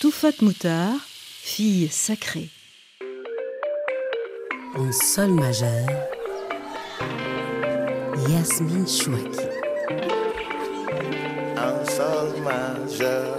Toufat Moutard, fille sacrée. En sol majeur, Yasmine Chouaki. En sol majeur.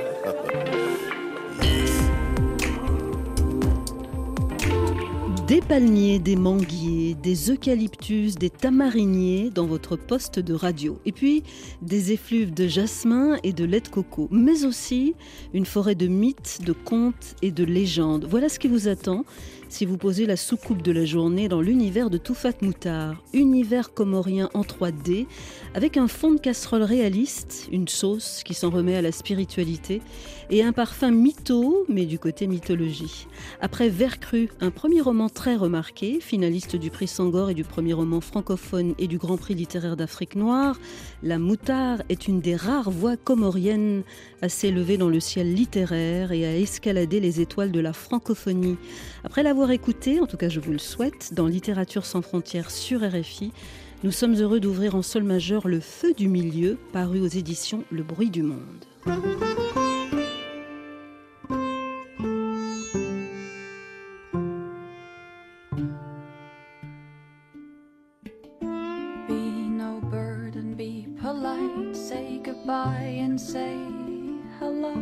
Des palmiers, des manguiers, des eucalyptus, des tamariniers dans votre poste de radio. Et puis des effluves de jasmin et de lait de coco. Mais aussi une forêt de mythes, de contes et de légendes. Voilà ce qui vous attend si vous posez la soucoupe de la journée dans l'univers de Toufat Moutard, univers comorien en 3D, avec un fond de casserole réaliste, une sauce qui s'en remet à la spiritualité, et un parfum mytho, mais du côté mythologie. Après Vert cru, un premier roman très remarqué, finaliste du prix Sangor et du premier roman francophone et du Grand Prix littéraire d'Afrique noire, La Moutard est une des rares voix comoriennes à s'élever dans le ciel littéraire et à escalader les étoiles de la francophonie. Après l'avoir écouté, en tout cas je vous le souhaite, dans Littérature sans frontières sur RFI, nous sommes heureux d'ouvrir en sol majeur Le Feu du Milieu, paru aux éditions Le Bruit du Monde. And say hello.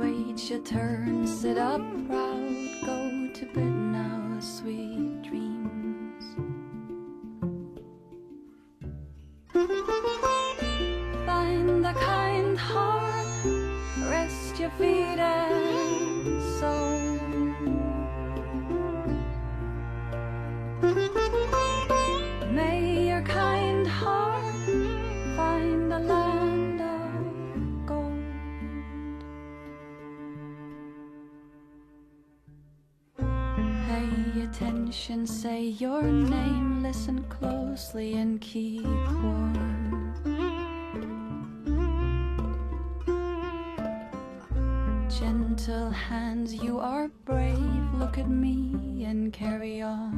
Wait your turn, sit up proud. Go to bed now, sweet dreams. Find the kind heart, rest your feet attention, say your name, listen closely and keep warm. Gentle hands, you are brave. Look at me and carry on.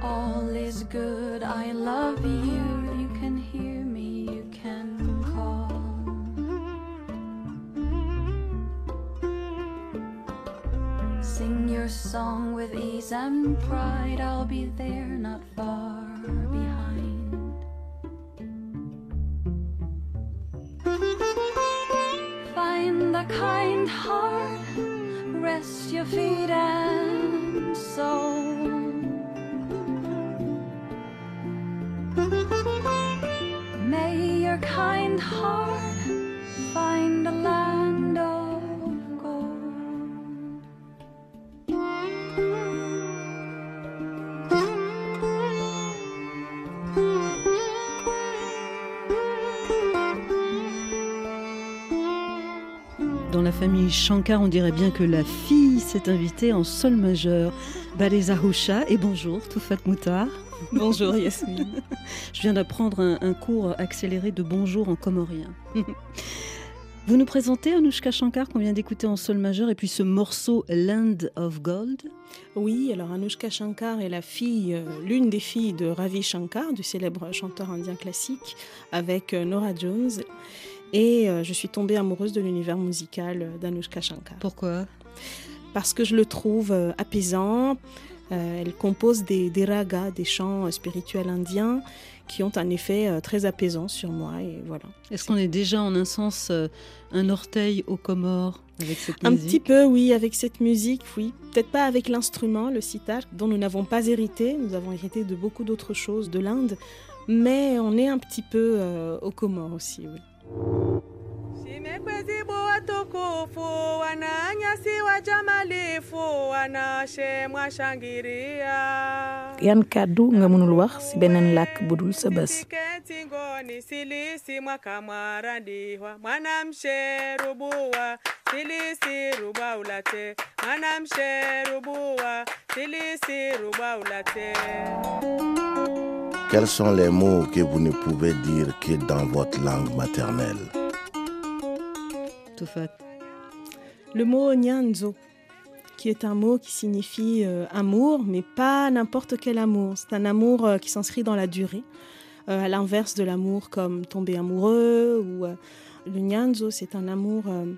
All is good, I love you. You song with ease and pride. I'll be there, not far behind. Find the kind heart, rest your feet and soul. May your kind heart Shankar, on dirait bien que la fille s'est invitée en sol majeur. Baleza Houcha et bonjour Toufat Moutard. Bonjour Yasmine. Je viens d'apprendre un, un cours accéléré de bonjour en comorien. Vous nous présentez Anushka Shankar qu'on vient d'écouter en sol majeur et puis ce morceau Land of Gold? Oui, alors Anushka Shankar est la fille, euh, l'une des filles de Ravi Shankar, du célèbre chanteur indien classique, avec euh, Nora Jones. Et euh, je suis tombée amoureuse de l'univers musical euh, d'Anushka Shankar. Pourquoi? Parce que je le trouve euh, apaisant. Elle compose des, des ragas, des chants spirituels indiens qui ont un effet très apaisant sur moi. Et voilà. Est-ce qu'on est déjà en un sens un orteil aux Comores avec cette Un musique? petit peu, oui, avec cette musique, oui. Peut-être pas avec l'instrument, le sitar, dont nous n'avons pas hérité. Nous avons hérité de beaucoup d'autres choses de l'Inde. Mais on est un petit peu euh, aux Comores aussi, oui. Shimekwezibwa watukufu wananyasiwa jamalifu wanashemwa shangiria. Yan kàddu nga mënul wax ci beneen làkk budul sa bés ngoni silisi mwakamwarandihwa mwanamsherubuwa silisi rubaulate mwanamsherubuwa silisi rubaulate Quels sont les mots que vous ne pouvez dire que dans votre langue maternelle? Toufat Le mot nyanzo, qui est un mot qui signifie euh, amour, mais pas n'importe quel amour. C'est un amour euh, qui s'inscrit dans la durée, euh, à l'inverse de l'amour comme tomber amoureux ou euh, le nyanzo, c'est un amour euh,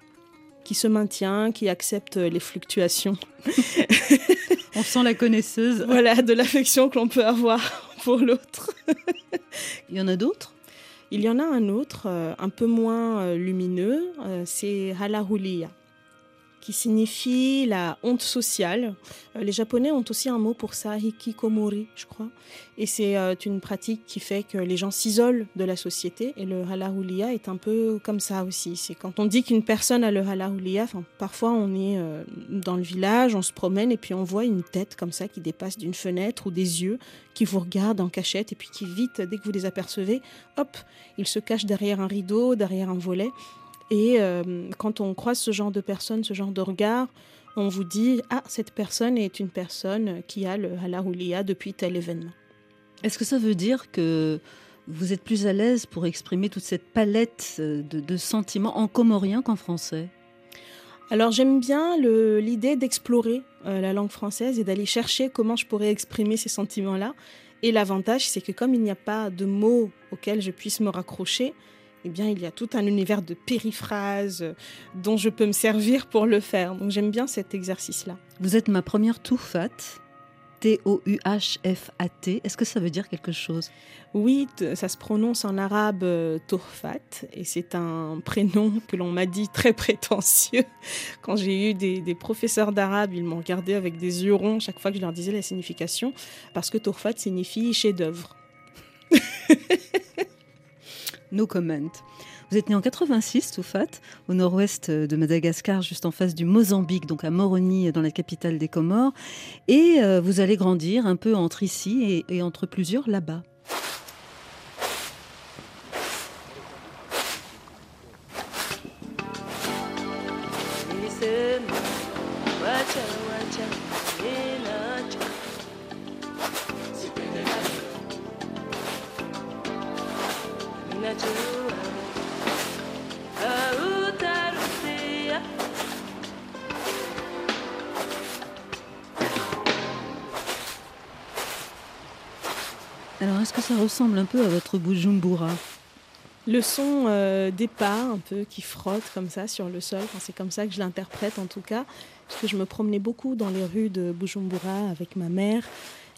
qui se maintient, qui accepte les fluctuations. On sent la connaisseuse. voilà, de l'affection que l'on peut avoir pour l'autre. Il y en a d'autres? Il y en a un autre, euh, un peu moins euh, lumineux, euh, c'est halahulia, signifie la honte sociale. Euh, les Japonais ont aussi un mot pour ça, hikikomori, je crois. Et c'est euh, une pratique qui fait que les gens s'isolent de la société. Et le halahulia est un peu comme ça aussi. C'est quand on dit qu'une personne a le halahulia, parfois on est euh, dans le village, on se promène et puis on voit une tête comme ça qui dépasse d'une fenêtre ou des yeux qui vous regardent en cachette et puis qui vite, dès que vous les apercevez, hop, ils se cachent derrière un rideau, derrière un volet. Et euh, quand on croise ce genre de personnes, ce genre de regard, on vous dit Ah, cette personne est une personne qui a le halahulia depuis tel événement. Est-ce que ça veut dire que vous êtes plus à l'aise pour exprimer toute cette palette euh, de, de sentiments en comorien qu'en français? Alors j'aime bien l'idée d'explorer euh, la langue française et d'aller chercher comment je pourrais exprimer ces sentiments-là. Et l'avantage, c'est que comme il n'y a pas de mots auxquels je puisse me raccrocher, eh bien, il y a tout un univers de périphrases euh, dont je peux me servir pour le faire. Donc j'aime bien cet exercice-là. Vous êtes ma première toufat, T-O-U-H-F-A-T. Est-ce que ça veut dire quelque chose? Oui, ça se prononce en arabe euh, Tohfat et c'est un prénom que l'on m'a dit très prétentieux. Quand j'ai eu des, des professeurs d'arabe, ils m'ont regardé avec des yeux ronds chaque fois que je leur disais la signification parce que Tohfat signifie chef-d'œuvre. No comment. Vous êtes né en 86, Toufat, au nord-ouest de Madagascar, juste en face du Mozambique, donc à Moroni, dans la capitale des Comores. Et euh, vous allez grandir un peu entre ici et entre plusieurs là-bas. Alors, est-ce que ça ressemble un peu à votre Bujumbura? Le son euh, des pas un peu qui frotte comme ça sur le sol, enfin, c'est comme ça que je l'interprète en tout cas, parce que je me promenais beaucoup dans les rues de Bujumbura avec ma mère.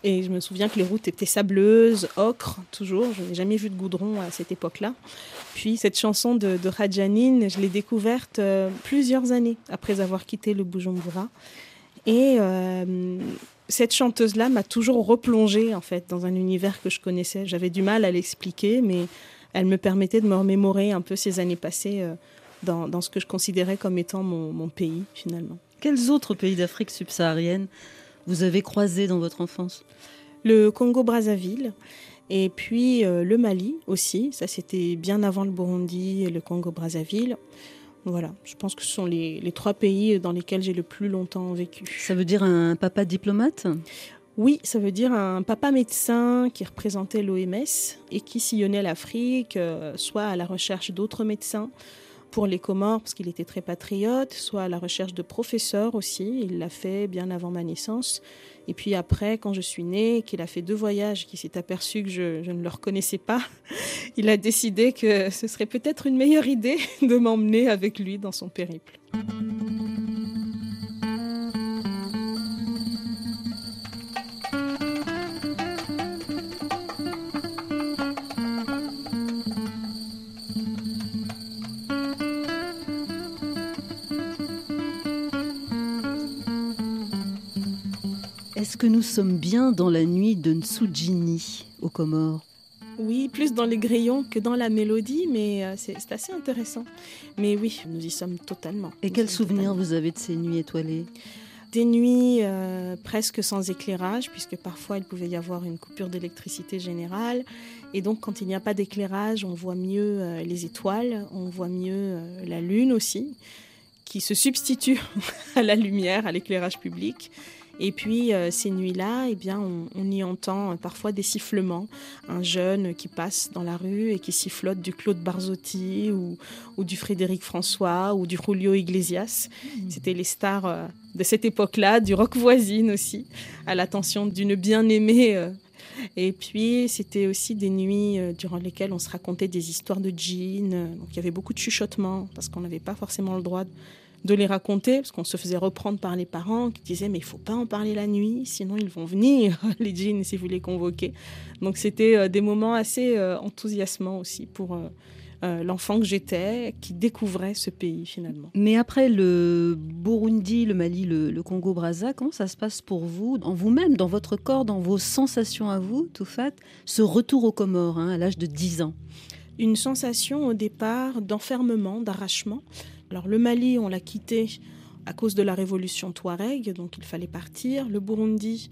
Et je me souviens que les routes étaient sableuses, ocre, toujours. Je n'ai jamais vu de goudron à cette époque-là. Puis cette chanson de, de je l'ai découverte euh, plusieurs années après avoir quitté le Bujumbura. Et euh, cette chanteuse-là m'a toujours replongée en fait dans un univers que je connaissais. J'avais du mal à l'expliquer, mais elle me permettait de me remémorer un peu ces années passées euh, dans, ce que je considérais comme étant mon pays finalement. Quels autres pays d'Afrique subsaharienne vous avez croisés dans votre enfance Le Congo-Brazzaville et puis euh, le Mali aussi. Ça, c'était bien avant le Burundi et le Congo-Brazzaville. Voilà, je pense que ce sont les, les trois pays dans lesquels j'ai le plus longtemps vécu. Ça veut dire un papa diplomate? Oui, ça veut dire un papa médecin qui représentait l'OMS et qui sillonnait l'Afrique, euh, soit à la recherche d'autres médecins pour les Comores, parce qu'il était très patriote, soit à la recherche de professeurs aussi. Il l'a fait bien avant ma naissance. Et puis après, quand je suis née, qu'il a fait deux voyages, qu'il s'est aperçu que je, je ne le reconnaissais pas, il a décidé que ce serait peut-être une meilleure idée de m'emmener avec lui dans son périple. Est-ce que nous sommes bien dans la nuit de Nsujini aux Comores? Oui, plus dans les grillons que dans la mélodie, mais euh, c'est assez intéressant. Mais oui, nous y sommes totalement. Et quels souvenirs vous avez de ces nuits étoilées? Des nuits euh, presque sans éclairage, puisque parfois il pouvait y avoir une coupure d'électricité générale. Et donc, quand il n'y a pas d'éclairage, on voit mieux euh, les étoiles, on voit mieux euh, la lune aussi, qui se substitue à la lumière, à l'éclairage public. Et puis euh, ces nuits-là, eh bien, on, on y entend parfois des sifflements. Un jeune qui passe dans la rue et qui sifflote du Claude Barzotti ou, ou du Frédéric François ou du Julio Iglesias. C'était les stars euh, de cette époque-là, du rock voisine aussi, à l'attention d'une bien-aimée. euh. Et puis, c'était aussi des nuits euh, durant lesquelles on se racontait des histoires de jeans. Euh, Donc, il y avait beaucoup de chuchotements parce qu'on n'avait pas forcément le droit de les raconter parce qu'on se faisait reprendre par les parents qui disaient mais il faut pas en parler la nuit sinon ils vont venir les jeans si vous les convoquez donc c'était euh, des moments assez euh, enthousiasmants aussi pour euh, euh, l'enfant que j'étais qui découvrait ce pays finalement Mais après le Burundi, le Mali, le, le Congo-Brazza, comment ça se passe pour vous, en vous-même, dans votre corps, dans vos sensations à vous, tout fait, ce retour aux Comores hein, à l'âge de 10 ans? Une sensation au départ d'enfermement, d'arrachement. Alors le Mali, on l'a quitté à cause de la révolution Touareg, donc il fallait partir. Le Burundi,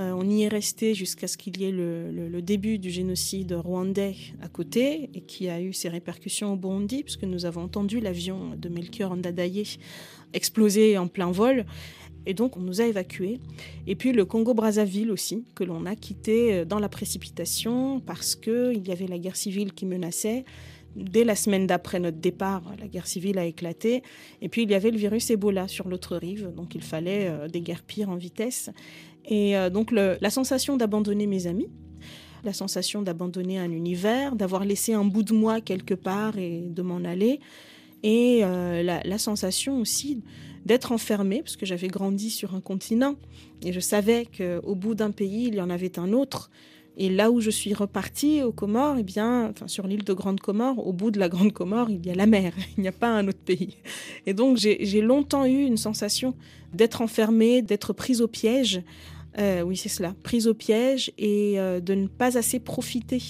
euh, on y est resté jusqu'à ce qu'il y ait le, le- début du génocide rwandais à côté et qui a eu ses répercussions au Burundi, puisque nous avons entendu l'avion de Melchior Ndadaye exploser en plein vol. Et donc, on nous a évacués. Et puis, le Congo-Brazzaville aussi, que l'on a quitté euh, dans la précipitation parce qu'il y avait la guerre civile qui menaçait. Dès la semaine d'après notre départ, la guerre civile a éclaté. Et puis, il y avait le virus Ebola sur l'autre rive. Donc, il fallait euh, pires en vitesse. Et euh, donc, la sensation d'abandonner mes amis, la sensation d'abandonner un univers, d'avoir laissé un bout de moi quelque part et de m'en aller. Et euh, la, la sensation aussi d'être enfermée, parce que j'avais grandi sur un continent et je savais qu'au bout d'un pays, il y en avait un autre. Et là où je suis repartie, aux Comores, eh bien, enfin, sur l'île de Grande Comore, au bout de la Grande Comore, il y a la mer, il n'y a pas un autre pays. Et donc, j'ai longtemps eu une sensation d'être enfermée, d'être prise au piège. Euh, oui, c'est cela, prise au piège et euh, de ne pas assez profiter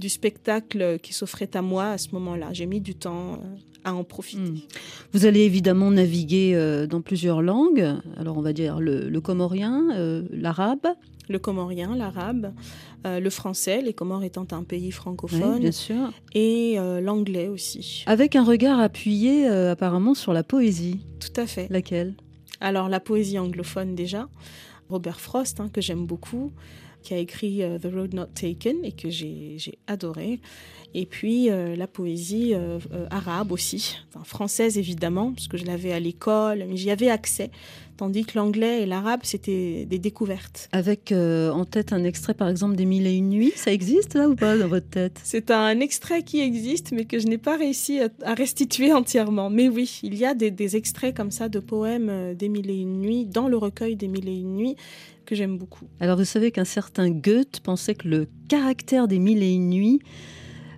du spectacle qui s'offrait à moi à ce moment-là. J'ai mis du temps euh, à en profiter. Hmm. Vous allez évidemment naviguer dans plusieurs langues. Alors on va dire le, comorien, l'arabe, Le comorien, l'arabe, euh, le français, les Comores étant un pays francophone, bien sûr, et euh, l'anglais aussi. avec un regard appuyé euh, apparemment sur la poésie. Tout à fait. Laquelle? Alors la poésie anglophone déjà, Robert Frost, hein, que j'aime beaucoup, qui a écrit The Road Not Taken et que j'ai j'ai adoré. Et puis euh, la poésie euh, euh, arabe aussi, enfin, française évidemment, parce que je l'avais à l'école, mais j'y avais accès. Tandis que l'anglais et l'arabe, c'était des découvertes. Avec euh, en tête un extrait par exemple des Mille et une nuits, ça existe là ou pas dans votre tête? C'est un extrait qui existe, mais que je n'ai pas réussi à, restituer entièrement. Mais oui, il y a des, des extraits comme ça de poèmes euh, des Mille et une nuits, dans le recueil des Mille et une nuits, que j'aime beaucoup. Alors vous savez qu'un certain Goethe pensait que le caractère des Mille et une nuits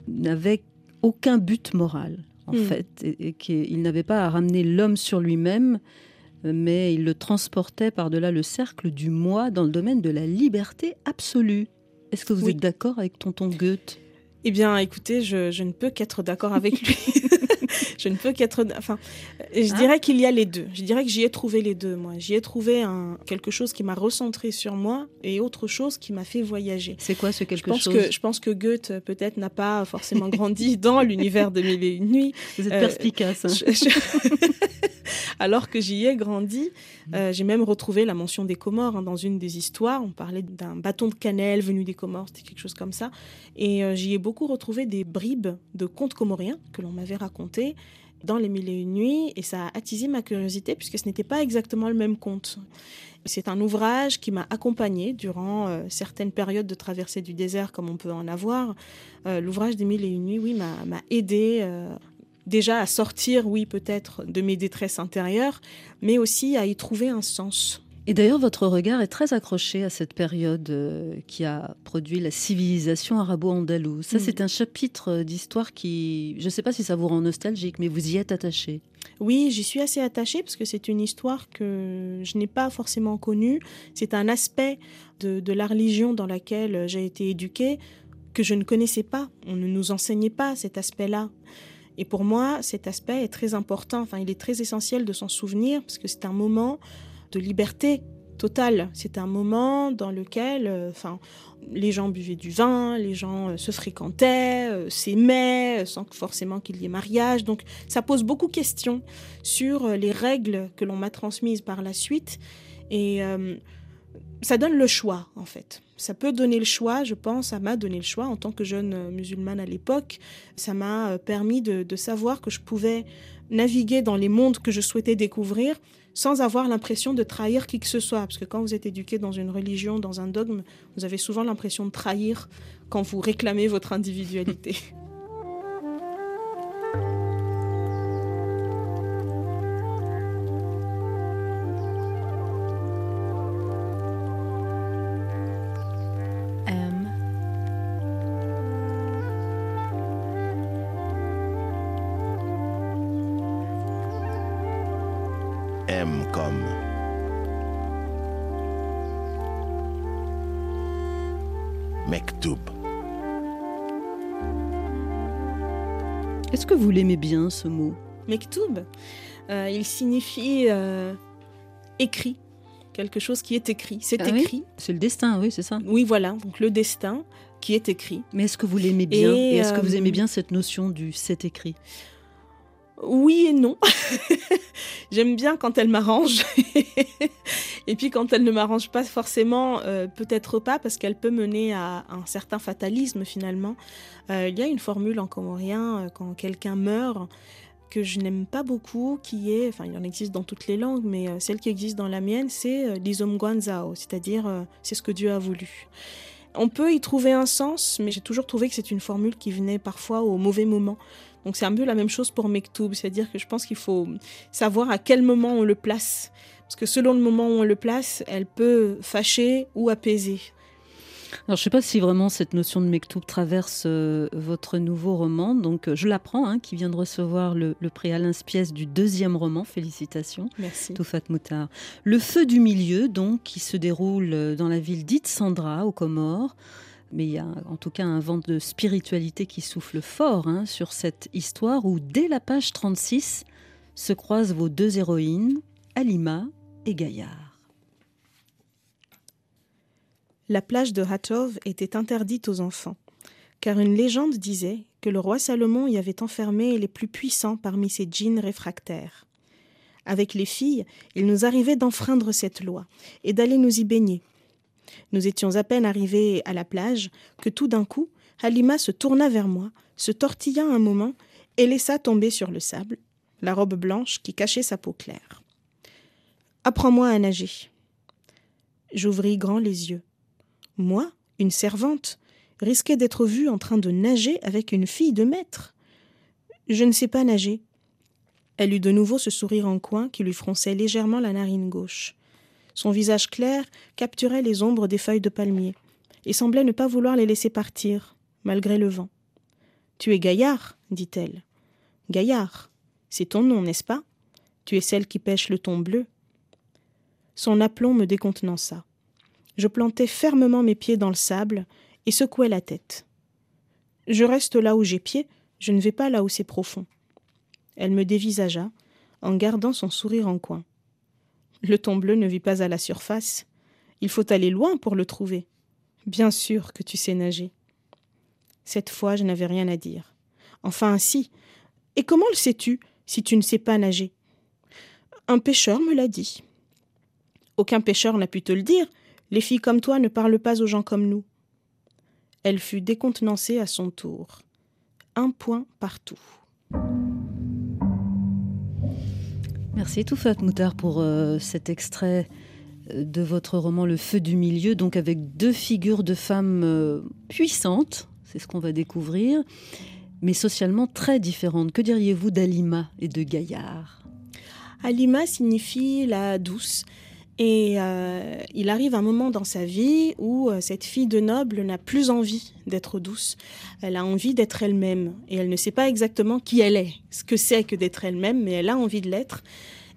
n'avait aucun but moral en Hmm. fait, et, et qu'il n'avait pas à ramener l'homme sur lui-même, mais il le transportait par-delà le cercle du moi dans le domaine de la liberté absolue. Est-ce que vous Oui. êtes d'accord avec tonton Goethe? Eh bien, écoutez, je, je ne peux qu'être d'accord avec lui. je ne peux qu'être. Enfin, je Hein? dirais qu'il y a les deux. Je dirais que j'y ai trouvé les deux, moi. J'y ai trouvé un, quelque chose qui m'a recentré sur moi et autre chose qui m'a fait voyager. C'est quoi ce quelque je pense chose? que je pense que Goethe peut-être n'a pas forcément grandi dans l'univers de Mille et une nuits. Vous êtes euh, perspicace. hein. Je- je- Alors que j'y ai grandi, euh, j'ai même retrouvé la mention des Comores hein, dans une des histoires. On parlait d'un bâton de cannelle venu des Comores, c'était quelque chose comme ça. Et euh, j'y ai beaucoup retrouvé des bribes de contes comoriens que l'on m'avait racontés dans les Mille et Une Nuits. Et ça a attisé ma curiosité puisque ce n'était pas exactement le même conte. C'est un ouvrage qui m'a accompagné durant euh, certaines périodes de traversée du désert, comme on peut en avoir. Euh, L'ouvrage des Mille et Une Nuits, oui, m'a m'a aidé euh, déjà à sortir, oui, peut-être de mes détresses intérieures, mais aussi à y trouver un sens. Et d'ailleurs, votre regard est très accroché à cette période euh, qui a produit la civilisation arabo-andalouse. Ça, Mm. c'est un chapitre euh, d'histoire qui, je ne sais pas si ça vous rend nostalgique, mais vous y êtes attaché. Oui, j'y suis assez attachée parce que c'est une histoire que je n'ai pas forcément connue. C'est un aspect de, de la religion dans laquelle j'ai été éduquée que je ne connaissais pas. On ne nous enseignait pas cet aspect-là. Et pour moi, cet aspect est très important. Enfin, il est très essentiel de s'en souvenir parce que c'est un moment de liberté totale. C'était un moment dans lequel, euh, enfin, les gens buvaient du vin, les gens euh, se fréquentaient, euh, s'aimaient, sans forcément qu'il y ait mariage. Donc, ça pose beaucoup de questions sur les règles que l'on m'a transmises par la suite. Et ça donne le choix, en fait. Ça peut donner le choix, je pense, ça m'a donné le choix en tant que jeune musulmane à l'époque. Ça m'a permis de savoir que je pouvais naviguer dans les mondes que je souhaitais découvrir sans avoir l'impression de trahir qui que ce soit. Parce que quand vous êtes éduqué dans une religion, dans un dogme, vous avez souvent l'impression de trahir quand vous réclamez votre individualité. M comme Mektoub. Est-ce que vous l'aimez bien ce mot? Mektoub, euh, il signifie euh, écrit, quelque chose qui est écrit. C'est Ah oui? écrit. C'est le destin, oui, c'est ça. Oui, voilà, donc le destin qui est écrit. Mais est-ce que vous l'aimez bien? Et, Et, est-ce que vous euh, aimez bien cette notion du c'est écrit? Oui et non. J'aime bien quand elle m'arrange. et puis quand elle ne m'arrange pas forcément, euh, peut-être pas, parce qu'elle peut mener à un certain fatalisme finalement. Euh, il y a une formule en comorien euh, quand quelqu'un meurt que je n'aime pas beaucoup, qui est, enfin il en existe dans toutes les langues, mais celle qui existe dans la mienne, c'est euh, l'isum guanzao, c'est-à-dire c'est ce que Dieu a voulu. On peut y trouver un sens, mais j'ai toujours trouvé que c'est une formule qui venait parfois au mauvais moment. Donc c'est un peu la même chose pour Mektoub, c'est-à-dire que je pense qu'il faut savoir à quel moment on le place. Parce que selon le moment où on le place, elle peut fâcher ou apaiser. Alors, je ne sais pas si vraiment cette notion de Mektoub traverse euh, votre nouveau roman. Donc, euh, je l'apprends, hein, qui vient de recevoir le, le prix Alain Spiès du deuxième roman. Félicitations. Merci. Toufat Moutard. Le feu du milieu, donc, qui se déroule euh, dans la ville dite Sandra, aux Comores. Mais il y a en tout cas un vent de spiritualité qui souffle fort hein, sur cette histoire où, dès la page 36, se croisent vos deux héroïnes, Alima et Gaillard. La plage de Hatov était interdite aux enfants, car une légende disait que le roi Salomon y avait enfermé les plus puissants parmi ses djinns réfractaires. Avec les filles, il nous arrivait d'enfreindre cette loi et d'aller nous y baigner. Nous étions à peine arrivés à la plage que tout d'un coup, Halima se tourna vers moi, se tortilla un moment et laissa tomber sur le sable la robe blanche qui cachait sa peau claire. Apprends-moi à nager. J'ouvris grand les yeux. Moi, une servante, risquais d'être vue en train de nager avec une fille de maître. Je ne sais pas nager. Elle eut de nouveau ce sourire en coin qui lui fronçait légèrement la narine gauche. Son visage clair capturait les ombres des feuilles de palmier et semblait ne pas vouloir les laisser partir, malgré le vent. Tu es Gaillard, dit-elle. Gaillard, c'est ton nom, n'est-ce pas? Tu es celle qui pêche le thon bleu. Son aplomb me décontenança. Je plantai fermement mes pieds dans le sable et secouai la tête. Je reste là où j'ai pied, je ne vais pas là où c'est profond. Elle me dévisagea, en gardant son sourire en coin. Le thon bleu ne vit pas à la surface. Il faut aller loin pour le trouver. Bien sûr que tu sais nager. Cette fois, je n'avais rien à dire. Enfin, si. Et comment le sais-tu si tu ne sais pas nager? Un pêcheur me l'a dit. Aucun pêcheur n'a pu te le dire. Les filles comme toi ne parlent pas aux gens comme nous. Elle fut décontenancée à son tour. Un point partout. Merci Toufat Moutard pour euh, cet extrait euh, de votre roman Le Feu du Milieu, donc avec deux figures de femmes euh, puissantes, c'est ce qu'on va découvrir, mais socialement très différentes. Que diriez-vous d'Alima et de Gaillard? Alima signifie la douce. Et euh, il arrive un moment dans sa vie où euh, cette fille de noble n'a plus envie d'être douce. Elle a envie d'être elle-même. Et elle ne sait pas exactement qui elle est, ce que c'est que d'être elle-même, mais elle a envie de l'être.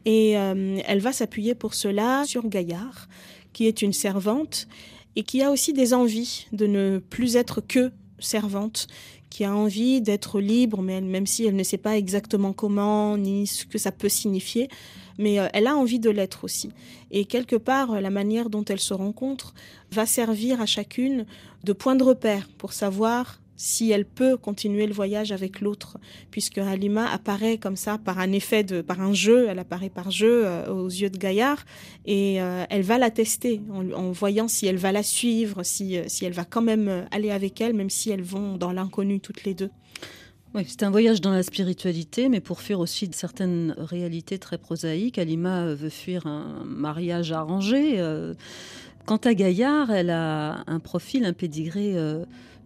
Et euh, elle va s'appuyer pour cela sur Gaillard, qui est une servante et qui a aussi des envies de ne plus être que servante qui a envie d'être libre, même si elle ne sait pas exactement comment ni ce que ça peut signifier, mais euh, elle a envie de l'être aussi. Et quelque part, la manière dont elles se rencontrent va servir à chacune de point de repère pour savoir si elle peut continuer le voyage avec l'autre, puisque Halima apparaît comme ça par un effet de, par un jeu, elle apparaît par jeu euh, aux yeux de Gaillard, et euh, elle va la tester en, voyant si elle va la suivre, si, euh, si elle va quand même aller avec elle, même si elles vont dans l'inconnu toutes les deux. Oui, c'est un voyage dans la spiritualité, mais pour fuir aussi de certaines réalités très prosaïques. Alima veut fuir un mariage arrangé. Quant à Gaillard, elle a un profil, un pédigré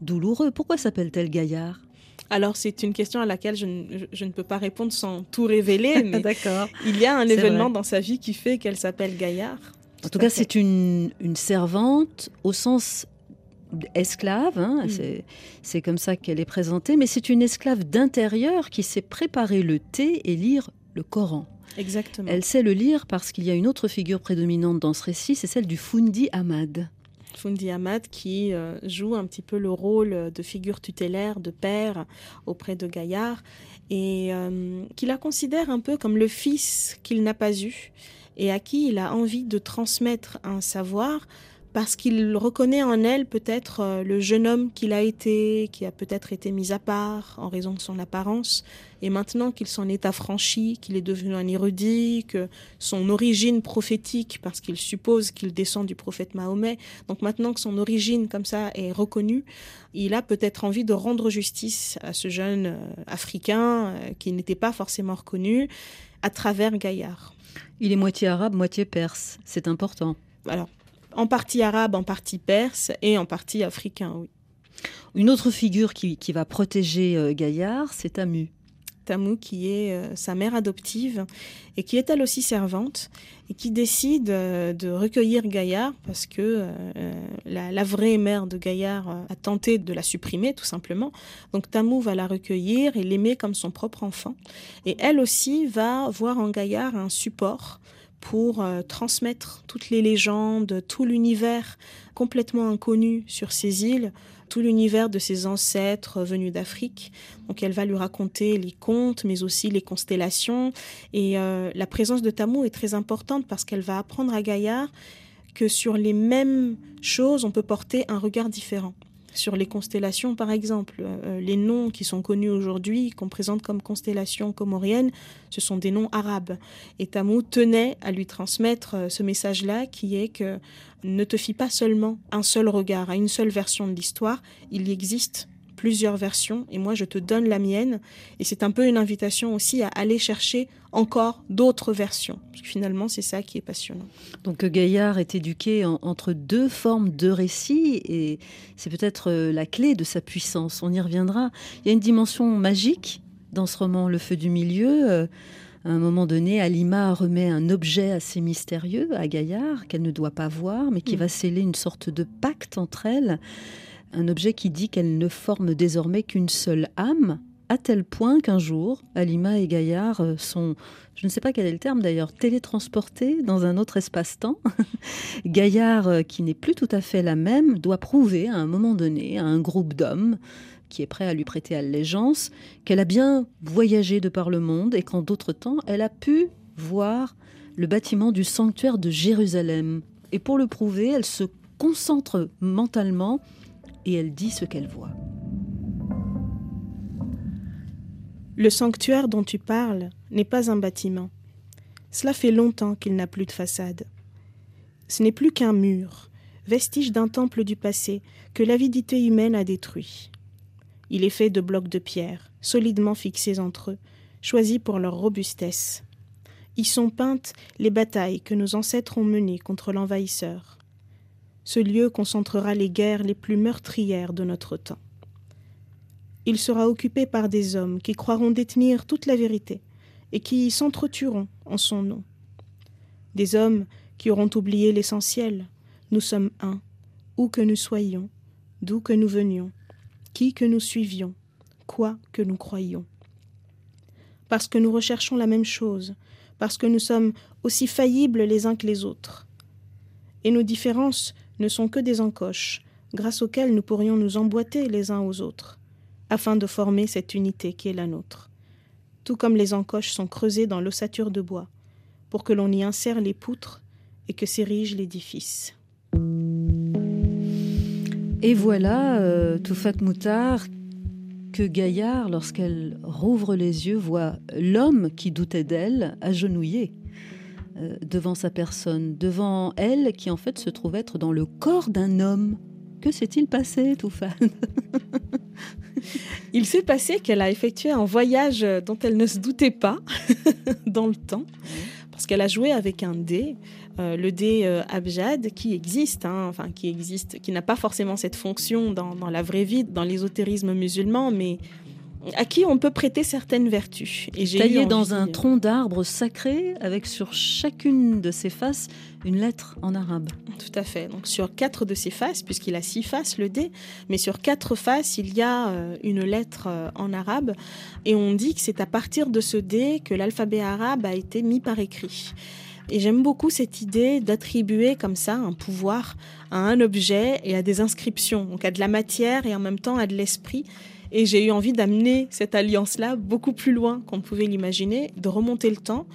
douloureux. Pourquoi s'appelle-t-elle Gaillard? Alors, c'est une question à laquelle je ne, peux pas répondre sans tout révéler, mais D'accord. il y a un événement dans sa vie qui fait qu'elle s'appelle Gaillard. En tout cas, c'est une, servante au sens esclave, hein. mm. c'est comme ça qu'elle est présentée, mais c'est une esclave d'intérieur qui sait préparer le thé et lire le Coran. Exactement. Elle sait le lire parce qu'il y a une autre figure prédominante dans ce récit, c'est celle du Fundi Ahmad. Fundi Ahmad qui euh, joue un petit peu le rôle de figure tutélaire, de père auprès de Gaillard et euh, qui la considère un peu comme le fils qu'il n'a pas eu et à qui il a envie de transmettre un savoir parce qu'il reconnaît en elle peut-être euh, le jeune homme qu'il a été, qui a peut-être été mis à part en raison de son apparence, et maintenant qu'il s'en est affranchi, qu'il est devenu un érudit, que son origine prophétique, parce qu'il suppose qu'il descend du prophète Mahomet, donc maintenant que son origine comme ça est reconnue, il a peut-être envie de rendre justice à ce jeune euh, africain euh, qui n'était pas forcément reconnu à travers Gaillard. Il est moitié arabe, moitié perse, c'est important. Alors, en partie arabe, en partie perse et en partie africain, oui. Une autre figure qui, va protéger euh, Gaillard, c'est Tamu. Tamu, qui est euh, sa mère adoptive et qui est elle aussi servante et qui décide euh, de recueillir Gaillard parce que la, la, vraie mère de Gaillard a tenté de la supprimer tout simplement. Donc Tamu va la recueillir et l'aimer comme son propre enfant. Et elle aussi va voir en Gaillard un support pour euh, transmettre toutes les légendes, tout l'univers complètement inconnu sur ces îles, tout l'univers de ses ancêtres venus d'Afrique. Donc elle va lui raconter les contes, mais aussi les constellations. Et euh, la présence de Tamu est très importante parce qu'elle va apprendre à Gaillard que sur les mêmes choses, on peut porter un regard différent sur les constellations, par exemple. Euh, les noms qui sont connus aujourd'hui, qu'on présente comme constellations comoriennes, ce sont des noms arabes. Et Tamou tenait à lui transmettre euh, ce message-là, qui est que ne te fie pas seulement un seul regard, à une seule version de l'histoire. Il y existe plusieurs versions et moi je te donne la mienne. Et c'est un peu une invitation aussi à aller chercher encore d'autres versions. Parce que finalement, c'est ça qui est passionnant. Donc Gaillard est éduqué entre deux formes de récits et c'est peut-être euh, la clé de sa puissance. On y reviendra. Il y a une dimension magique dans ce roman Le Feu du Milieu. Euh, à un moment donné, Alima remet un objet assez mystérieux à Gaillard qu'elle ne doit pas voir, mais qui mm. va sceller une sorte de pacte entre elles un objet qui dit qu'elle ne forme désormais qu'une seule âme, à tel point qu'un jour, Alima et Gaillard euh, sont, je ne sais pas quel est le terme d'ailleurs, télétransportés dans un autre espace-temps. Gaillard, euh, qui n'est plus tout à fait la même, doit prouver à un moment donné à un groupe d'hommes qui est prêt à lui prêter allégeance, qu'elle a bien voyagé de par le monde et qu'en d'autres temps, elle a pu voir le bâtiment du sanctuaire de Jérusalem. Et pour le prouver, elle se concentre mentalement et elle dit ce qu'elle voit. Le sanctuaire dont tu parles n'est pas un bâtiment. Cela fait longtemps qu'il n'a plus de façade. Ce n'est plus qu'un mur, vestige d'un temple du passé que l'avidité humaine a détruit. Il est fait de blocs de pierre, solidement fixés entre eux, choisis pour leur robustesse. Y sont peintes les batailles que nos ancêtres ont menées contre l'envahisseur. Ce lieu concentrera les guerres les plus meurtrières de notre temps. Il sera occupé par des hommes qui croiront détenir toute la vérité et qui s'entretueront en son nom. Des hommes qui auront oublié l'essentiel. Nous sommes un, où que nous soyons, d'où que nous venions, qui que nous suivions, quoi que nous croyions. Parce que nous recherchons la même chose, parce que nous sommes aussi faillibles les uns que les autres. Et nos différences ne sont que des encoches, grâce auquel nous pourrions nous emboîter les uns aux autres, afin de former cette unité qui est la nôtre. Tout comme les encoches sont creusées dans l'ossature de bois, pour que l'on y insère les poutres et que s'érige l'édifice. Et voilà, euh, Toufat Moutard, que Gaillard, lorsqu'elle rouvre les yeux, voit l'homme qui doutait d'elle agenouillé euh, devant sa personne, devant elle qui en fait se trouve être dans le corps d'un homme. Que s'est-il passé, Toufat Il s'est passé qu'elle a effectué un voyage dont elle ne se doutait pas dans le temps, parce qu'elle a joué avec un dé, euh, le dé euh, abjad, qui existe, hein, enfin qui existe, qui n'a pas forcément cette fonction dans la vraie vie, dans l'ésotérisme musulman, mais à qui on peut prêter certaines vertus. Et Taillé dans un tronc d'arbre sacré, avec sur chacune de ses faces une lettre en arabe. Tout à fait. Donc sur quatre de ses faces, puisqu'il a six faces le dé, mais sur quatre faces, il y a euh, une lettre euh, en arabe. Et on dit que c'est à partir de ce dé que l'alphabet arabe a été mis par écrit. Et j'aime beaucoup cette idée d'attribuer comme ça un pouvoir à un objet et à des inscriptions, donc à de la matière et en même temps à de l'esprit. Et j'ai eu envie d'amener cette alliance-là beaucoup plus loin qu'on pouvait l'imaginer, de remonter le temps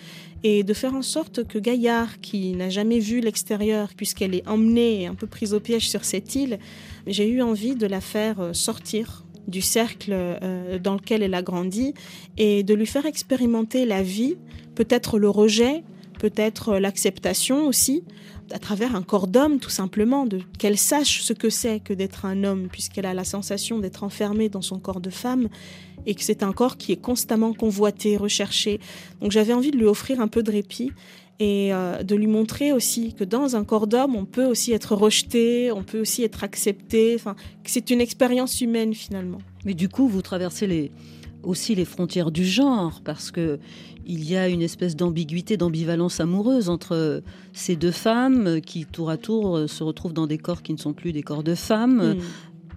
et de faire en sorte que Gaillard, qui n'a jamais vu l'extérieur puisqu'elle est emmenée et un peu prise au piège sur cette île, j'ai eu envie de la faire euh, sortir du cercle euh, dans lequel elle a grandi et de lui faire expérimenter la vie, peut-être le rejet, peut-être l'acceptation aussi, à travers un corps d'homme tout simplement, de qu'elle sache ce que c'est que d'être un homme, puisqu'elle a la sensation d'être enfermée dans son corps de femme, et que c'est un corps qui est constamment convoité, recherché. Donc j'avais envie de lui offrir un peu de répit et euh, de lui montrer aussi que dans un corps d'homme, on peut aussi être rejeté, on peut aussi être accepté, enfin, que c'est une expérience humaine finalement. Mais du coup, vous traversez aussi les frontières du genre, parce que il y a une espèce d'ambiguïté, d'ambivalence amoureuse entre ces deux femmes qui, tour à tour, se retrouvent dans des corps qui ne sont plus des corps de femmes. Mm.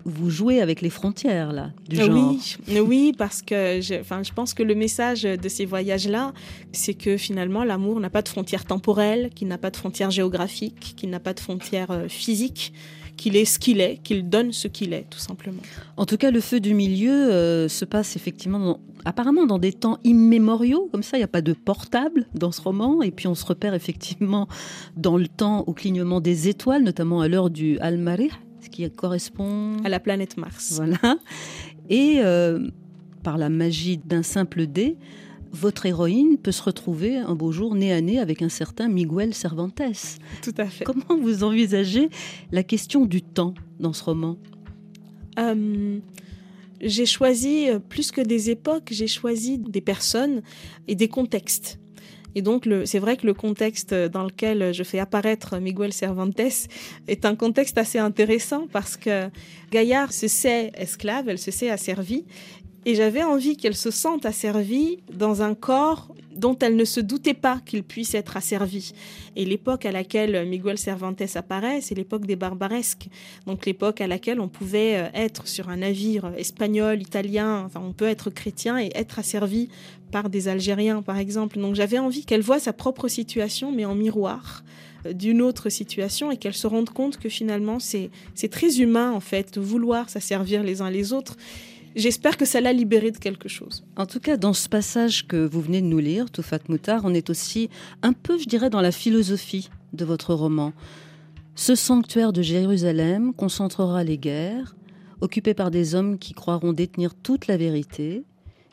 Vous jouez avec les frontières là du genre. Oui, oui, parce que je, enfin, je pense que le message de ces voyages-là, c'est que finalement l'amour n'a pas de frontières temporelles, qu'il n'a pas de frontières géographiques, qu'il n'a pas de frontières euh, physiques qu'il est ce qu'il est, qu'il donne ce qu'il est, tout simplement. En tout cas, le feu du milieu euh, se passe effectivement, apparemment, dans des temps immémoriaux, comme ça, il n'y a pas de portable dans ce roman, et puis on se repère effectivement dans le temps au clignement des étoiles, notamment à l'heure du Al-Marih, ce qui correspond à la planète Mars. Voilà. Et euh, par la magie d'un simple dé, votre héroïne peut se retrouver un beau jour nez à nez avec un certain Miguel Cervantes. Tout à fait. Comment vous envisagez la question du temps dans ce roman? Euh, J'ai choisi, euh, plus que des époques, j'ai choisi des personnes et des contextes. Et donc, c'est vrai que le contexte dans lequel je fais apparaître Miguel Cervantes est un contexte assez intéressant parce que Gaillard se sait esclave, elle se sait asservie, et j'avais envie qu'elle se sente asservie dans un corps dont elle ne se doutait pas qu'il puisse être asservi. Et l'époque à laquelle Miguel Cervantes apparaît, c'est l'époque des barbaresques. Donc l'époque à laquelle on pouvait euh, être sur un navire espagnol, italien, enfin on peut être chrétien et être asservi par des Algériens par exemple. Donc j'avais envie qu'elle voit sa propre situation mais en miroir euh, d'une autre situation et qu'elle se rende compte que finalement c'est très humain en fait de vouloir s'asservir les uns les autres J'espère que ça l'a libéré de quelque chose. En tout cas, dans ce passage que vous venez de nous lire, Toufat Moutar, on est aussi un peu, je dirais, dans la philosophie de votre roman. Ce sanctuaire de Jérusalem concentrera les guerres, occupé par des hommes qui croiront détenir toute la vérité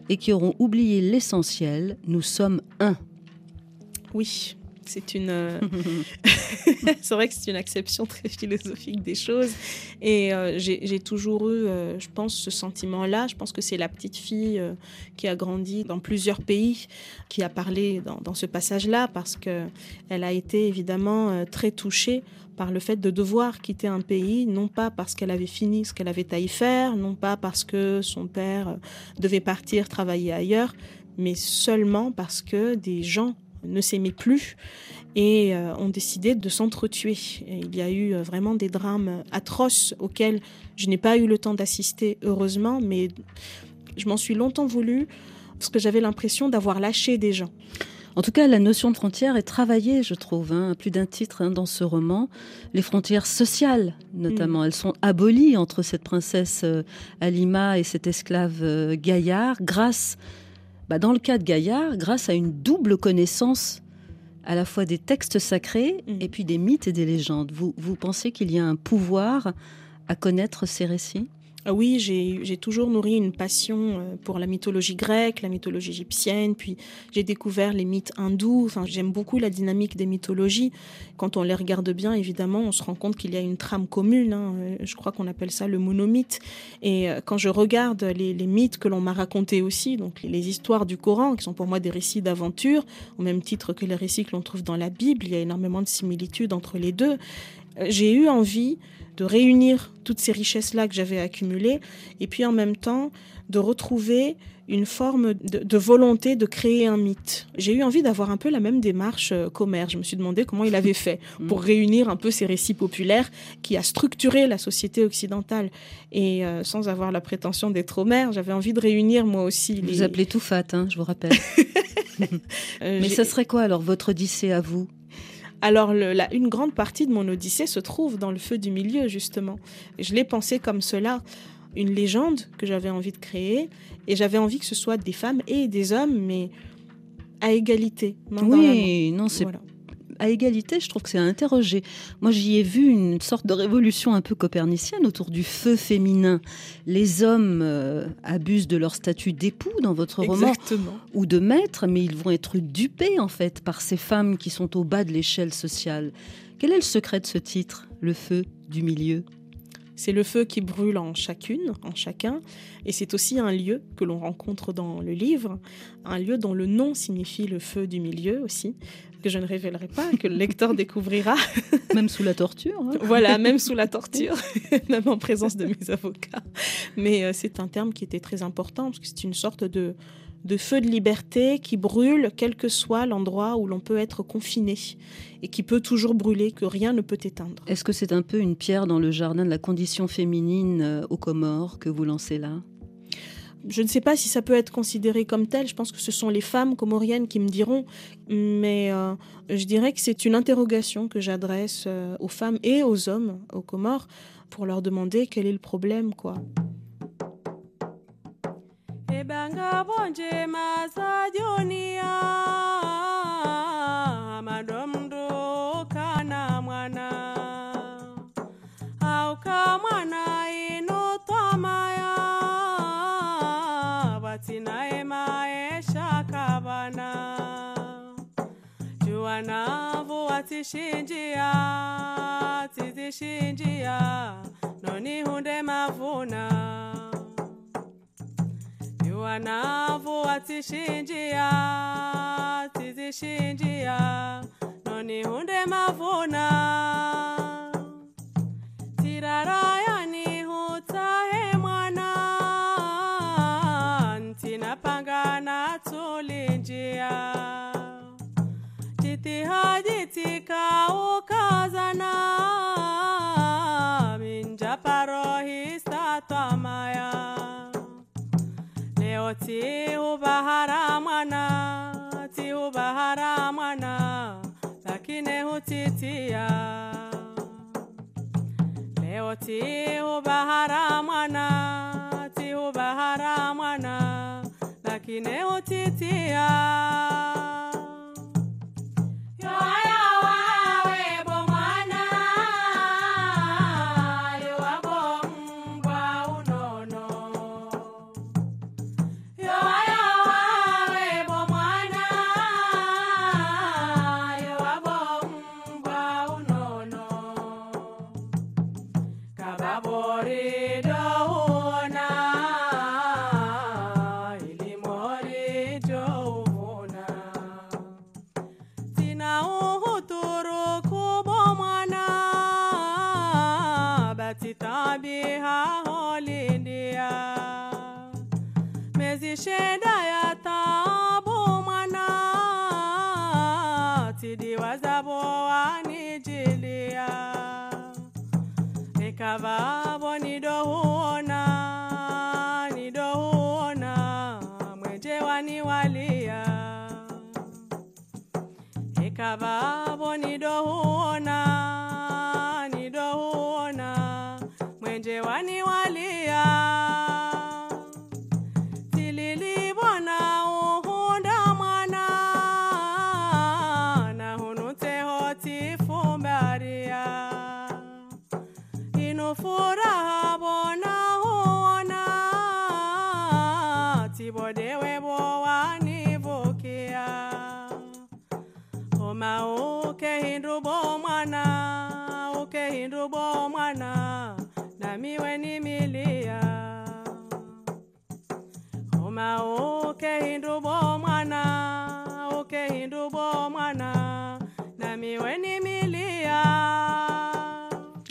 et qui auront oublié l'essentiel, nous sommes un. Oui, c'est une, euh, c'est vrai que c'est une acception très philosophique des choses. Et euh, j'ai toujours eu, euh, je pense, ce sentiment-là. Je pense que c'est la petite fille qui a grandi dans plusieurs pays qui a parlé dans, dans ce passage-là parce que elle a été évidemment très touchée par le fait de devoir quitter un pays, non pas parce qu'elle avait fini ce qu'elle avait à y faire, non pas parce que son père devait partir travailler ailleurs, mais seulement parce que des gens ne s'aimaient plus et euh, ont décidé de s'entretuer. Il y a eu euh, vraiment des drames atroces auxquels je n'ai pas eu le temps d'assister, heureusement, mais je m'en suis longtemps voulu parce que j'avais l'impression d'avoir lâché des gens. En tout cas, la notion de frontière est travaillée, je trouve, hein, à plus d'un titre hein, dans ce roman. Les frontières sociales, notamment, elles sont abolies entre cette princesse euh, Alima et cet esclave euh, Gaillard, grâce, bah, dans le cas de Gaillard, grâce à une double connaissance à la fois des textes sacrés Mm. et puis des mythes et des légendes. Vous, vous pensez qu'il y a un pouvoir à connaître ces récits? Oui, j'ai toujours nourri une passion euh, pour la mythologie grecque, la mythologie égyptienne, puis j'ai découvert les mythes hindous. Enfin, j'aime beaucoup la dynamique des mythologies. Quand on les regarde bien, évidemment, on se rend compte qu'il y a une trame commune. hein. Euh, Je crois qu'on appelle ça le monomythe. Et euh, quand je regarde les, mythes que l'on m'a racontés aussi, donc les, les histoires du Coran, qui sont pour moi des récits d'aventure, au même titre que les récits que l'on trouve dans la Bible, il y a énormément de similitudes entre les deux. J'ai eu envie de réunir toutes ces richesses-là que j'avais accumulées, et puis en même temps de retrouver une forme de, de volonté de créer un mythe. J'ai eu envie d'avoir un peu la même démarche euh, qu'Homère. Je me suis demandé comment il avait fait pour réunir un peu ces récits populaires qui a structuré la société occidentale. Et euh, sans avoir la prétention d'être Homère, j'avais envie de réunir moi aussi les... Vous appelez tout fat, hein, je vous rappelle. Euh, Mais ça serait quoi alors votre Odyssée à vous? Alors, le- la- une grande partie de mon Odyssée se trouve dans le feu du milieu, justement. Je l'ai pensé comme cela, une légende que j'avais envie de créer, et j'avais envie que ce soit des femmes et des hommes, mais à égalité. main dans la main. Oui, non, c'est Voilà. À égalité, je trouve que c'est à interroger. Moi, j'y ai vu une sorte de révolution un peu copernicienne autour du feu féminin. Les hommes euh, abusent de leur statut d'époux dans votre roman Exactement. ou de maître, mais ils vont être dupés en fait par ces femmes qui sont au bas de l'échelle sociale. Quel est le secret de ce titre, Le feu du milieu? C'est le feu qui brûle en chacune, en chacun, et c'est aussi un lieu que l'on rencontre dans le livre, un lieu dont le nom signifie le feu du milieu aussi, que je ne révélerai pas, que le lecteur découvrira. Même sous la torture. hein. Voilà, même sous la torture, même en présence de mes avocats. Mais euh, c'est un terme qui était très important parce que c'est une sorte de, de feu de liberté qui brûle quel que soit l'endroit où l'on peut être confiné et qui peut toujours brûler, que rien ne peut éteindre. Est-ce que c'est un peu une pierre dans le jardin de la condition féminine euh, aux Comores que vous lancez là? Je ne sais pas si ça peut être considéré comme tel. Je pense que ce sont les femmes comoriennes qui me diront. Mais euh, je dirais que c'est une interrogation que j'adresse euh, aux femmes et aux hommes aux Comores pour leur demander quel est le problème, quoi. tidzishinjia tidzishinjia nonihunde mavuna. Iwanavo watishinjia noni hunde mavuna. Tirara jitihajitika ukazana minjaparohistatwamaya leo tihubahara mwana tihubahara mwana lakini hutitia leo tihubahara mwana tihubahara mwana lakini hutitia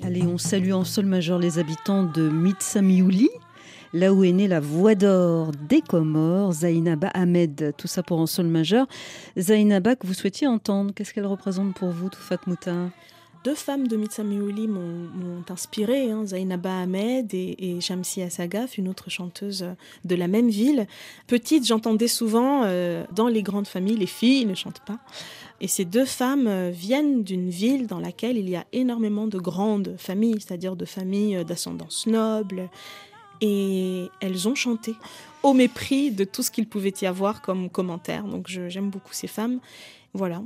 Allez, on salue en sol majeur les habitants de Mitsamiouli, là où est née la voix d'or des Comores, Zainaba Ahmed. Tout ça pour en sol majeur. Zainaba, que vous souhaitiez entendre, qu'est-ce qu'elle représente pour vous, Toufat Mouta Deux femmes de Mitsameouli m'ont inspirée, hein, Zainaba Ahmed et, et Shamsia Sagaf, une autre chanteuse de la même ville. Petite, j'entendais souvent euh, dans les grandes familles, les filles ne chantent pas. Et ces deux femmes euh, viennent d'une ville dans laquelle il y a énormément de grandes familles, c'est-à-dire de familles euh, d'ascendance noble. Et elles ont chanté au mépris de tout ce qu'il pouvait y avoir comme commentaire. Donc j'aime beaucoup ces femmes. Voilà.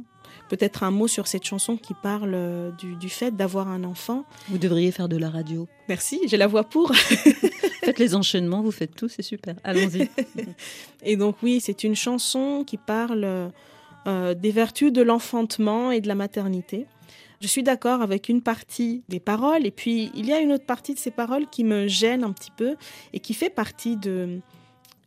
Peut-être un mot sur cette chanson qui parle euh, du, du fait d'avoir un enfant. Vous devriez faire de la radio. Merci, j'ai la voix pour. Faites les enchaînements, vous faites tout, c'est super. Allons-y. Et donc oui, c'est une chanson qui parle euh, des vertus de l'enfantement et de la maternité. Je suis d'accord avec une partie des paroles, et puis il y a une autre partie de ces paroles qui me gêne un petit peu et qui fait partie de,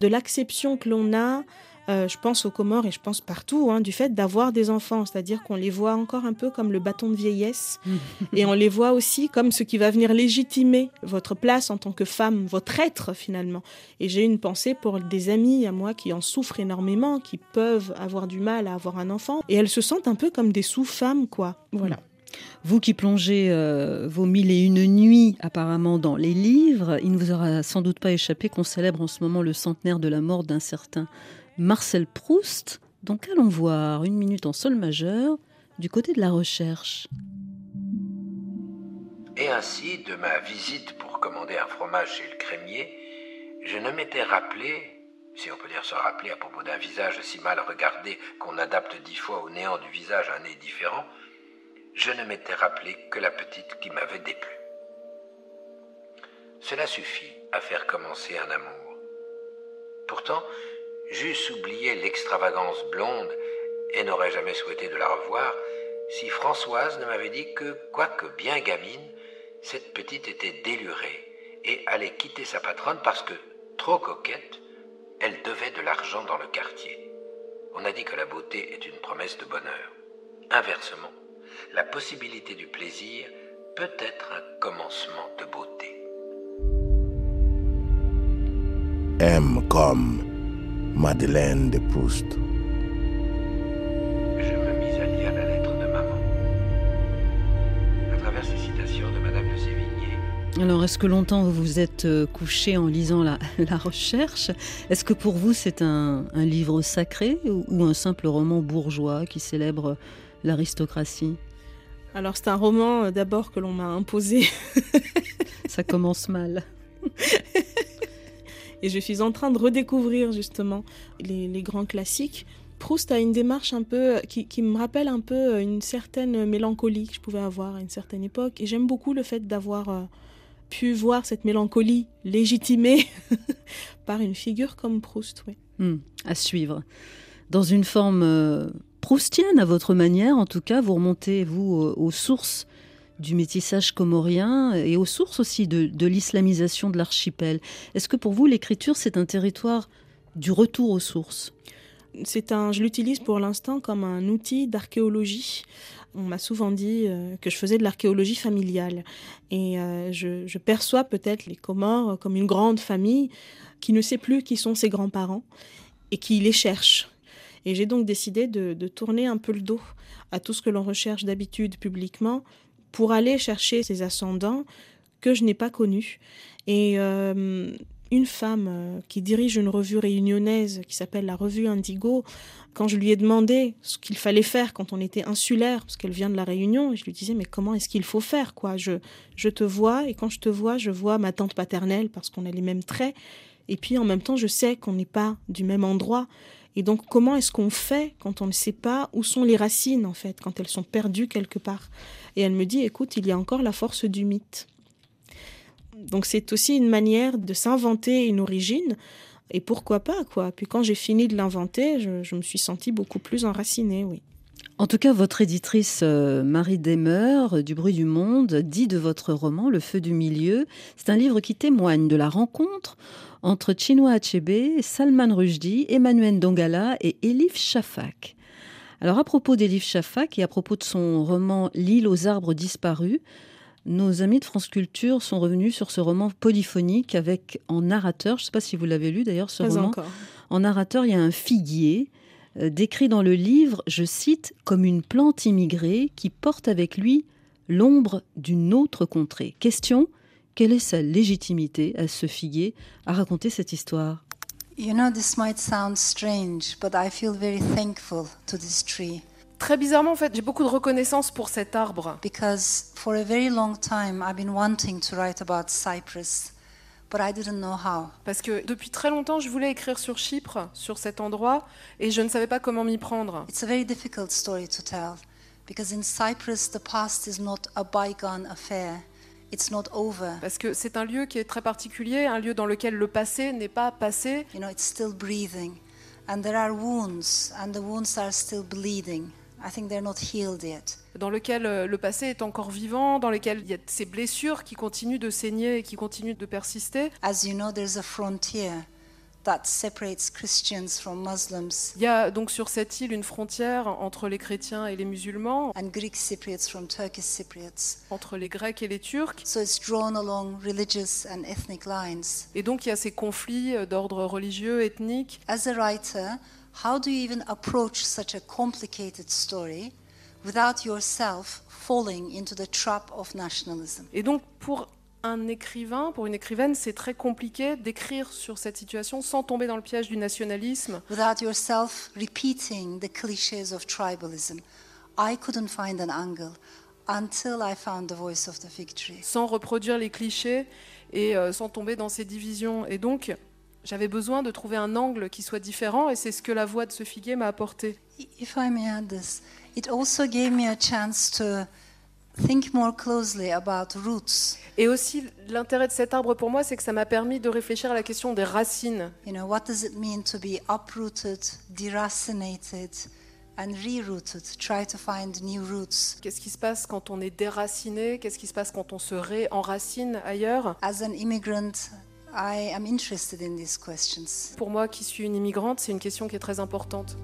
de l'acception que l'on a, euh, je pense aux Comores et je pense partout, hein, du fait d'avoir des enfants, c'est-à-dire qu'on les voit encore un peu comme le bâton de vieillesse, et on les voit aussi comme ce qui va venir légitimer votre place en tant que femme, votre être finalement. Et j'ai une pensée pour des amies à moi qui en souffrent énormément, qui peuvent avoir du mal à avoir un enfant, et elles se sentent un peu comme des sous-femmes, quoi. Voilà. Vous qui plongez euh, vos mille et une nuits apparemment dans les livres, il ne vous aura sans doute pas échappé qu'on célèbre en ce moment le centenaire de la mort d'un certain Marcel Proust. Donc allons voir une minute en sol majeur du côté de la recherche. Et ainsi, de ma visite pour commander un fromage chez le crémier, je ne m'étais rappelé, si on peut dire se rappeler à propos d'un visage si mal regardé qu'on adapte dix fois au néant du visage un nez différent, je ne m'étais rappelé que la petite qui m'avait déplu. Cela suffit à faire commencer un amour. Pourtant, j'eusse oublié l'extravagance blonde et n'aurais jamais souhaité de la revoir si Françoise ne m'avait dit que, quoique bien gamine, cette petite était délurée et allait quitter sa patronne parce que, trop coquette, elle devait de l'argent dans le quartier. On a dit que la beauté est une promesse de bonheur. Inversement, la possibilité du plaisir peut être un commencement de beauté. M comme Madeleine de Proust. Je me mis à lire la lettre de maman. À travers ces citations de Madame de Sévigné, Alors, est-ce que longtemps vous vous êtes euh, couché en lisant la, la recherche? Est-ce que pour vous c'est un, un livre sacré ou, ou un simple roman bourgeois qui célèbre l'aristocratie? Alors c'est un roman euh, d'abord que l'on m'a imposé Ça commence mal. et je suis en train de redécouvrir justement les, grands classiques. Proust a une démarche un peu qui, qui me rappelle un peu une certaine mélancolie que je pouvais avoir à une certaine époque et j'aime beaucoup le fait d'avoir euh, pu voir cette mélancolie légitimée par une figure comme Proust. Oui. Hmm, à suivre. Dans une forme euh, proustienne, à votre manière, en tout cas, vous remontez, vous, euh, aux sources du métissage comorien et aux sources aussi de, l'islamisation de l'archipel. Est-ce que pour vous, l'écriture, c'est un territoire du retour aux sources? C'est un, je l'utilise pour l'instant comme un outil d'archéologie. On m'a souvent dit euh, que je faisais de l'archéologie familiale. Et euh, je, perçois peut-être les Comores comme une grande famille qui ne sait plus qui sont ses grands-parents et qui les cherche. Et j'ai donc décidé de tourner un peu le dos à tout ce que l'on recherche d'habitude publiquement pour aller chercher ces ascendants que je n'ai pas connus. Et euh, une femme euh, qui dirige une revue réunionnaise qui s'appelle la revue Indigo, quand je lui ai demandé ce qu'il fallait faire quand on était insulaire, parce qu'elle vient de la Réunion, je lui disais mais comment est-ce qu'il faut faire quoi? Je, je te vois et quand je te vois, je vois ma tante paternelle parce qu'on a les mêmes traits, et puis en même temps je sais qu'on n'est pas du même endroit. Et donc comment est-ce qu'on fait quand on ne sait pas où sont les racines en fait, quand elles sont perdues quelque part? Et elle me dit écoute, il y a encore la force du mythe. Donc c'est aussi une manière de s'inventer une origine. Et pourquoi pas, quoi? Puis quand j'ai fini de l'inventer, je, me suis sentie beaucoup plus enracinée, oui. En tout cas, votre éditrice euh, Marie Demer du Bruit du Monde dit de votre roman Le Feu du Milieu, c'est un livre qui témoigne de la rencontre entre Chinua Achebe, Salman Rushdie, Emmanuel Dongala et Elif Shafak. Alors à propos d'Elif Shafak et à propos de son roman L'île aux arbres disparus, nos amis de France Culture sont revenus sur ce roman polyphonique avec en narrateur, je ne sais pas si vous l'avez lu d'ailleurs ce Pas roman. encore. En narrateur, il y a un figuier euh, décrit dans le livre, je cite, comme une plante immigrée qui porte avec lui l'ombre d'une autre contrée. Question, quelle est sa légitimité à ce figuier à raconter cette histoire? You know, this might sound strange, but I feel very thankful to this tree. Très bizarrement, en fait, j'ai beaucoup de reconnaissance pour cet arbre. Because for a very long time, I've been wanting to write about Cyprus, but I didn't know how. Parce que depuis très longtemps, je voulais écrire sur Chypre, sur cet endroit, et je ne savais pas comment m'y prendre. It's a very difficult story to tell, because in Cyprus, the past is not a bygone affair. It's not over. Parce que c'est un lieu qui est très particulier, un lieu dans lequel le passé n'est pas passé. You know, it's still breathing, and there are wounds, and the wounds are still bleeding. I think they're not healed yet. Dans lequel euh, le passé est encore vivant, dans lequel il y a ces blessures qui continuent de saigner et qui continuent de persister. As you know, there's a frontier that separates Christians from Muslims Il y a donc sur cette île une frontière entre les chrétiens et les musulmans, and Greek Cypriots from Turkish Cypriots. entre les Grecs et les Turcs. So it's drawn along religious and ethnic lines. Et donc il y a ces conflits euh, d'ordre religieux, ethnique. As a writer, how do you even approach such a complicated story without yourself falling into the trap of nationalism? Et donc pour un écrivain, pour une écrivaine, c'est très compliqué d'écrire sur cette situation sans tomber dans le piège du nationalisme. Without yourself repeating the cliches of tribalism. I couldn't find an angle until I found the voice of the fig tree. sans reproduire les clichés et euh, sans tomber dans ces divisions. Et donc, j'avais besoin de trouver un angle qui soit différent, et c'est ce que la voix de ce figuier m'a apporté. If I may add this, it also gave me a chance to think more closely about roots. Et aussi, l'intérêt de cet arbre pour moi, c'est que ça m'a permis de réfléchir à la question des racines. You know, what does it mean to be uprooted, deracinated, and rerouted? Try to find new roots. Qu'est-ce qui se passe quand on est déraciné? Qu'est-ce qui se passe quand on se réenracine ailleurs? As an immigrant, I am interested in these questions. Pour moi, qui suis une immigrante, c'est une question qui est très importante.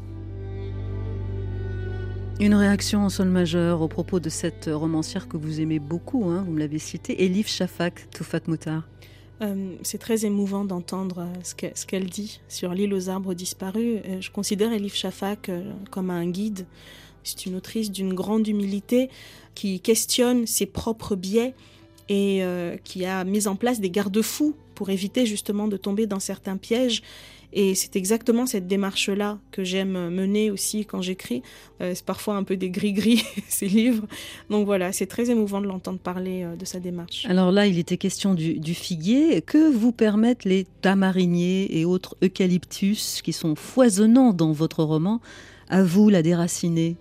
Une réaction en sol majeur au propos de cette romancière que vous aimez beaucoup, hein, vous me l'avez citée, Elif Shafak, Toufat Moutar. Euh, c'est très émouvant d'entendre euh, ce que- ce qu'elle dit sur l'île aux arbres disparus. Euh, je considère Elif Shafak comme un guide. C'est une autrice d'une grande humilité qui questionne ses propres biais et qui a mis en place des garde-fous pour éviter justement de tomber dans certains pièges. Et c'est exactement cette démarche-là que j'aime mener aussi quand j'écris. Euh, c'est parfois un peu des gris-gris, ces livres. Donc voilà, c'est très émouvant de l'entendre parler euh, de sa démarche. Alors là, il était question du, du figuier. Que vous permettent les tamariniers et autres eucalyptus qui sont foisonnants dans votre roman? À vous, la déracinée.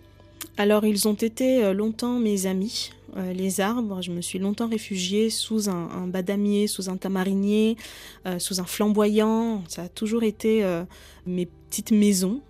Alors, ils ont été euh, longtemps mes amis, euh, les arbres. Je me suis longtemps réfugiée sous un, badamier, sous un tamarinier, euh, sous un flamboyant. Ça a toujours été mes petites maisons.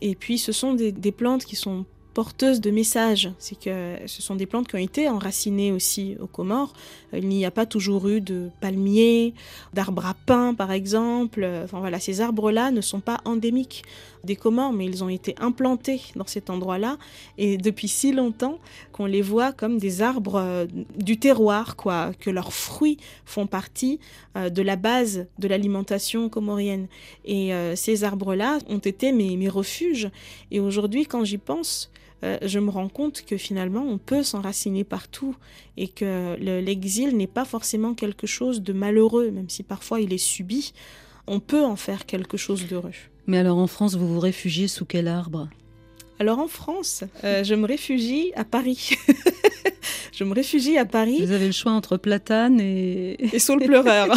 Et puis, ce sont des plantes qui sont porteuses de messages. C'est que ce sont des plantes qui ont été enracinées aussi aux Comores. Euh, Il n'y a pas toujours eu de palmiers, d'arbres à pin, par exemple. Euh, Enfin voilà, ces arbres-là ne sont pas endémiques des Comores, mais ils ont été implantés dans cet endroit-là et depuis si longtemps qu'on les voit comme des arbres euh, du terroir, quoi, que leurs fruits font partie de la base de l'alimentation comorienne. Et ces arbres-là ont été mes, mes refuges. Et aujourd'hui, quand j'y pense, euh, je me rends compte que finalement, on peut s'enraciner partout et que le- l'exil n'est pas forcément quelque chose de malheureux, même si parfois il est subi. On peut en faire quelque chose d'heureux. Mais alors en France, vous vous réfugiez sous quel arbre? Alors en France, euh, je me réfugie à Paris. je me réfugie à Paris. Vous avez le choix entre platane et... Et saule pleureur.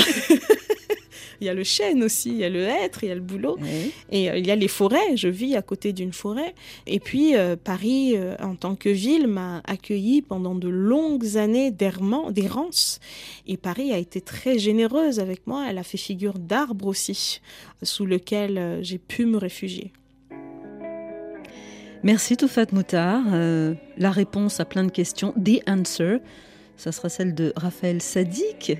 il y a le chêne aussi, il y a le hêtre, il y a le bouleau. Ouais. Et euh, il y a les forêts, je vis à côté d'une forêt. Et puis euh, Paris, euh, en tant que ville, m'a accueilli pendant de longues années d'errance. Et Paris a été très généreuse avec moi. Elle a fait figure d'arbre aussi, sous lequel j'ai pu me réfugier. Merci Toufat Moutard. Euh, la réponse à plein de questions, The Answer, ça sera celle de Raphaël Sadik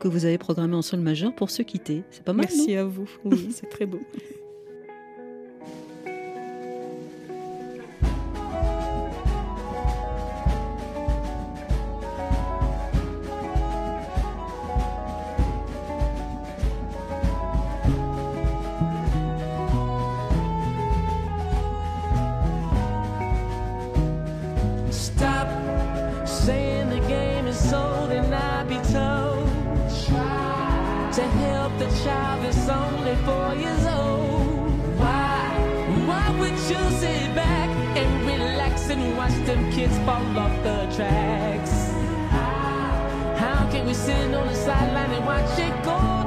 que vous avez programmé en sol majeur pour se quitter. C'est pas mal, Merci non à vous. Oui, c'est très beau. child that's only four years old. Why? Why would you sit back and relax and watch them kids fall off the tracks? How can we sit on the sideline and watch it go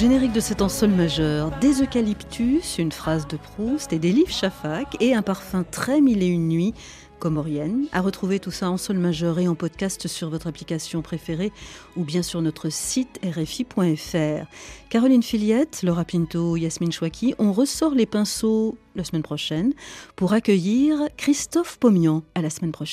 générique de cet en sol majeur, des eucalyptus, une phrase de Proust et des livres Shafak et un parfum très mille et une nuits comorienne. À retrouver tout ça en sol majeur et en podcast sur votre application préférée ou bien sur notre site rfi.fr. Caroline Filiette, Laura Pinto, Yasmine Chouaki, on ressort les pinceaux la semaine prochaine pour accueillir Christophe Pomian. À la semaine prochaine.